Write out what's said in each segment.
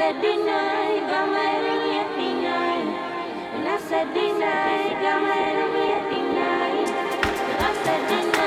said deny, gamay niya tingay. And I said deny, gamay niya tingay. When I said deny.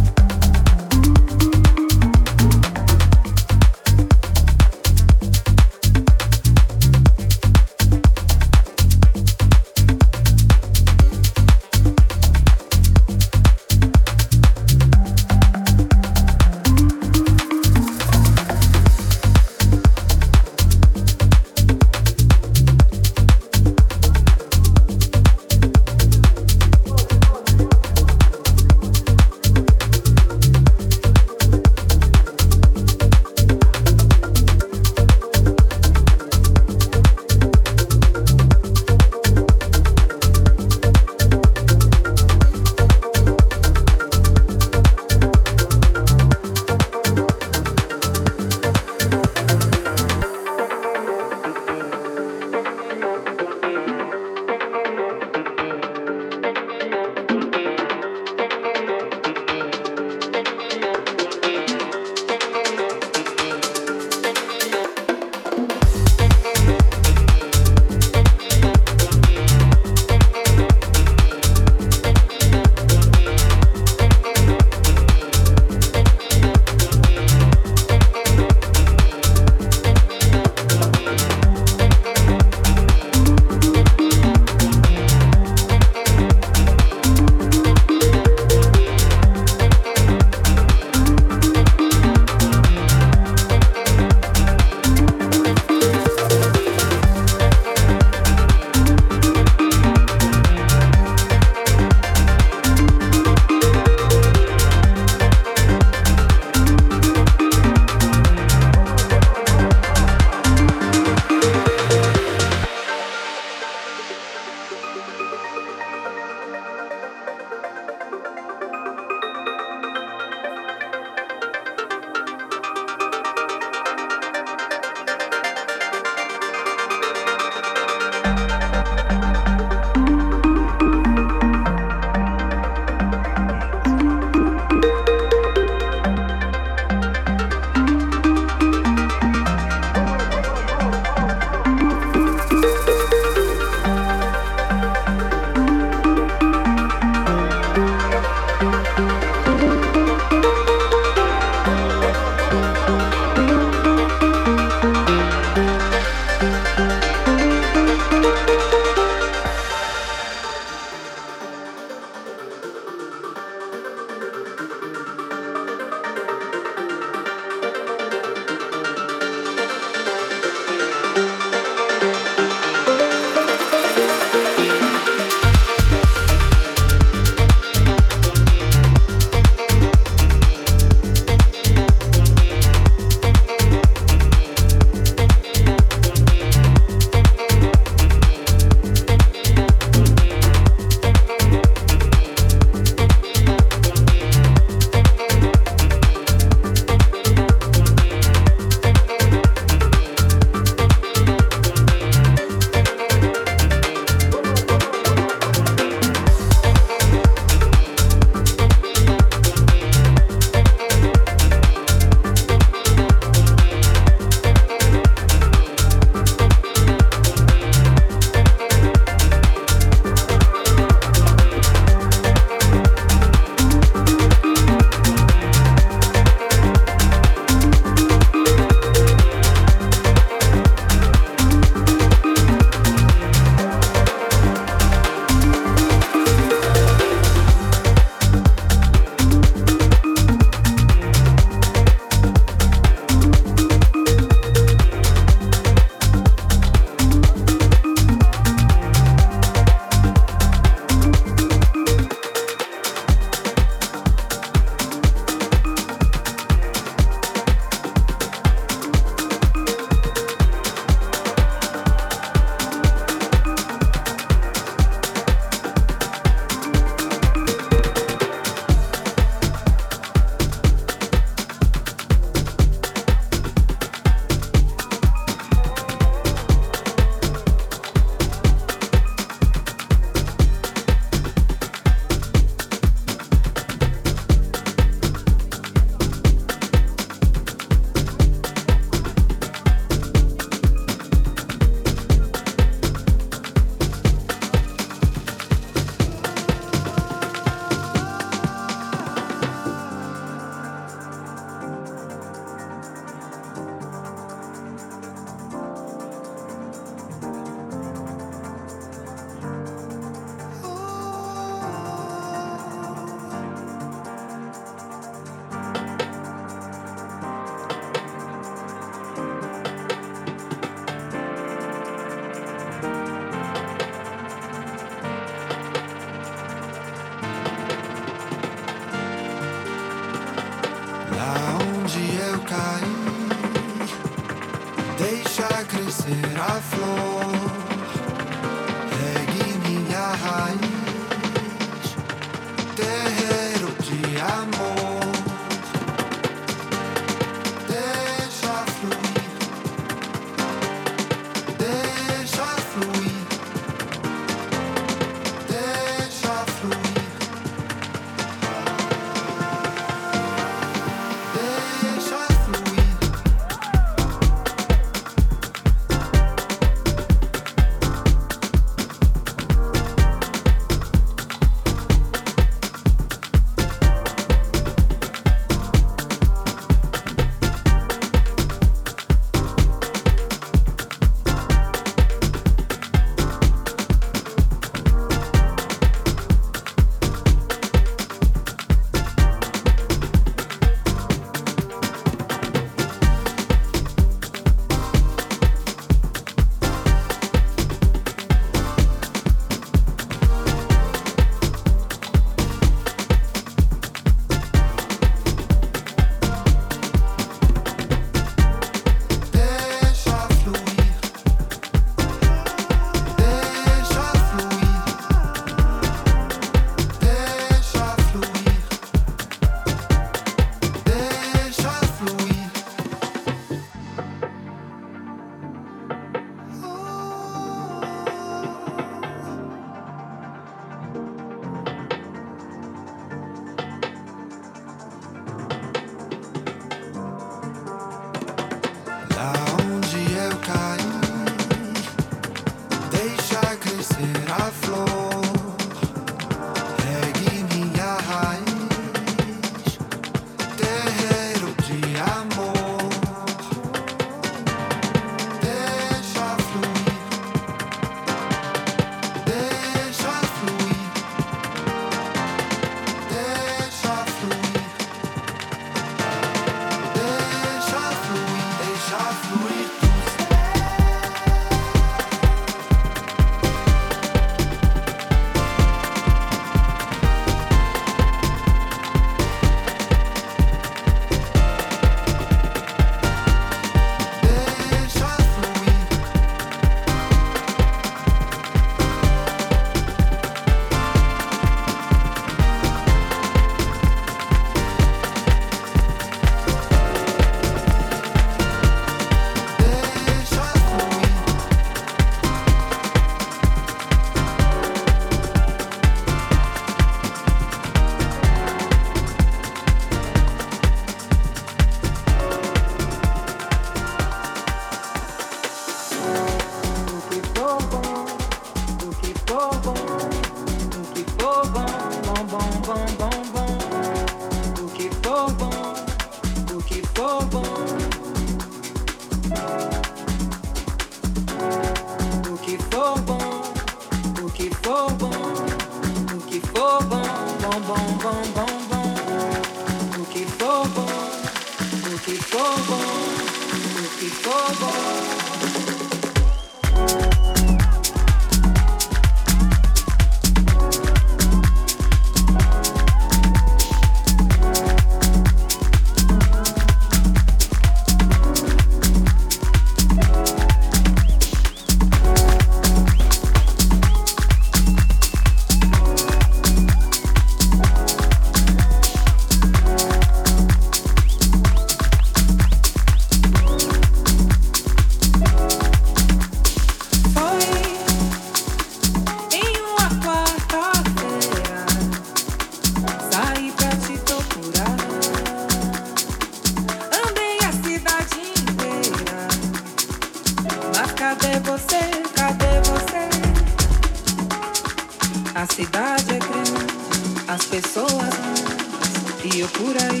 E eu por aí,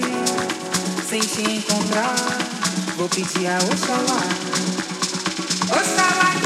sem te encontrar, vou pedir a Oxalá. Oxalá